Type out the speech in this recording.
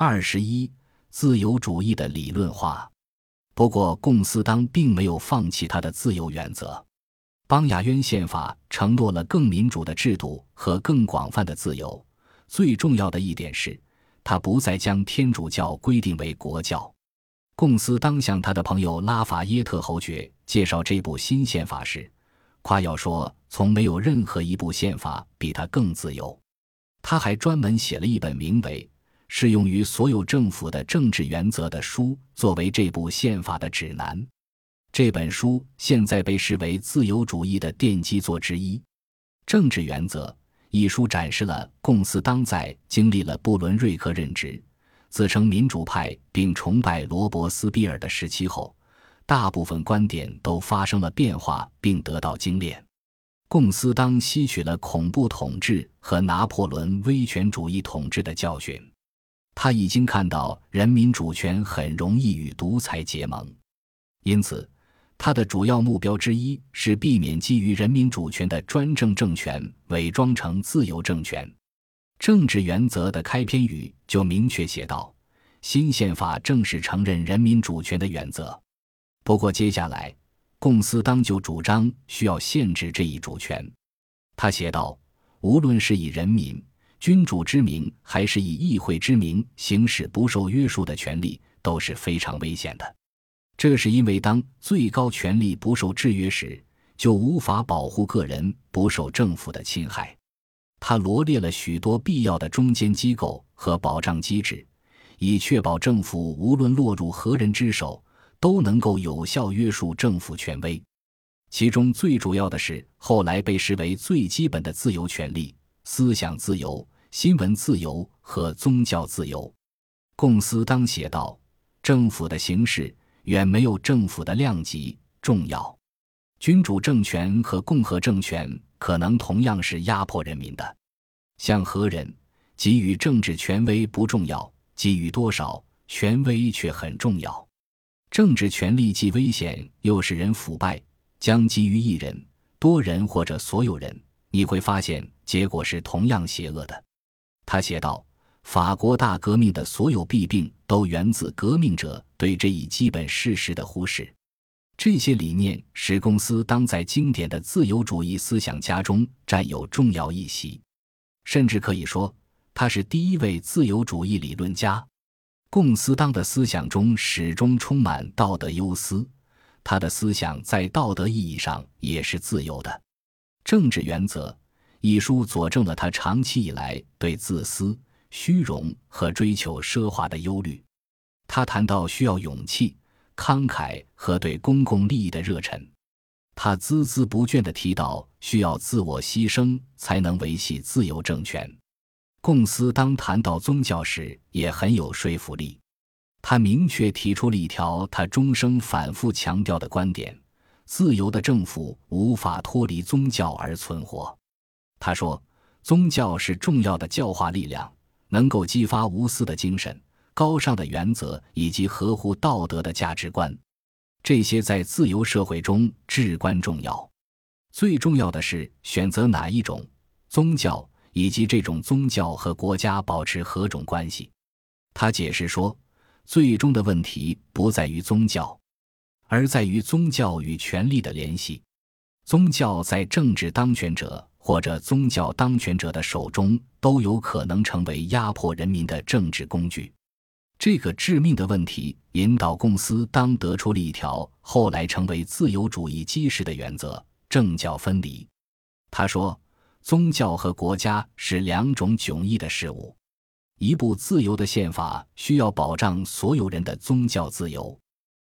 二十一，自由主义的理论化。不过，共斯当并没有放弃他的自由原则。邦雅渊宪法承诺了更民主的制度和更广泛的自由。最重要的一点是，他不再将天主教规定为国教。贡斯当向他的朋友拉法耶特侯爵介绍这部新宪法时，夸耀说：“从没有任何一部宪法比它更自由。”他还专门写了一本名为《适用于所有政府的政治原则》的书，作为这部宪法的指南。这本书现在被视为自由主义的奠基作之一。《政治原则》一书展示了贡斯当在经历了布伦瑞克任职。自称民主派并崇拜罗伯斯庇尔的时期后，大部分观点都发生了变化并得到精炼。贡斯当吸取了恐怖统治和拿破仑威权主义统治的教训，他已经看到人民主权很容易与独裁结盟，因此他的主要目标之一是避免基于人民主权的专政政权伪装成自由政权。政治原则的开篇语就明确写道：“新宪法正是承认人民主权的原则。”不过，接下来，贡斯当就主张需要限制这一主权。他写道：“无论是以人民、君主之名，还是以议会之名行使不受约束的权利，都是非常危险的。这是因为，当最高权力不受制约时，就无法保护个人不受政府的侵害。”他罗列了许多必要的中间机构和保障机制，以确保政府无论落入何人之手，都能够有效约束政府权威。其中最主要的是后来被视为最基本的自由权利——思想自由、新闻自由和宗教自由。贡斯当写道：“政府的形式远没有政府的量级重要。君主政权和共和政权。”可能同样是压迫人民的，像何人给予政治权威不重要，给予多少权威却很重要。政治权力既危险又使人腐败，将给予一人、多人或者所有人，你会发现结果是同样邪恶的。他写道：“法国大革命的所有弊病都源自革命者对这一基本事实的忽视。”这些理念使公司当在经典的自由主义思想家中占有重要一席，甚至可以说他是第一位自由主义理论家。共斯当的思想中始终充满道德忧思，他的思想在道德意义上也是自由的。政治原则一书佐证了他长期以来对自私、虚荣和追求奢华的忧虑。他谈到需要勇气。慷慨和对公共利益的热忱，他孜孜不倦地提到需要自我牺牲才能维系自由政权。贡斯当谈到宗教时也很有说服力，他明确提出了一条他终生反复强调的观点：自由的政府无法脱离宗教而存活。他说，宗教是重要的教化力量，能够激发无私的精神。高尚的原则以及合乎道德的价值观，这些在自由社会中至关重要。最重要的是选择哪一种宗教，以及这种宗教和国家保持何种关系。他解释说，最终的问题不在于宗教，而在于宗教与权力的联系。宗教在政治当权者或者宗教当权者的手中都有可能成为压迫人民的政治工具。这个致命的问题引导公司当得出了一条后来成为自由主义基石的原则：政教分离。他说，宗教和国家是两种迥异的事物。一部自由的宪法需要保障所有人的宗教自由。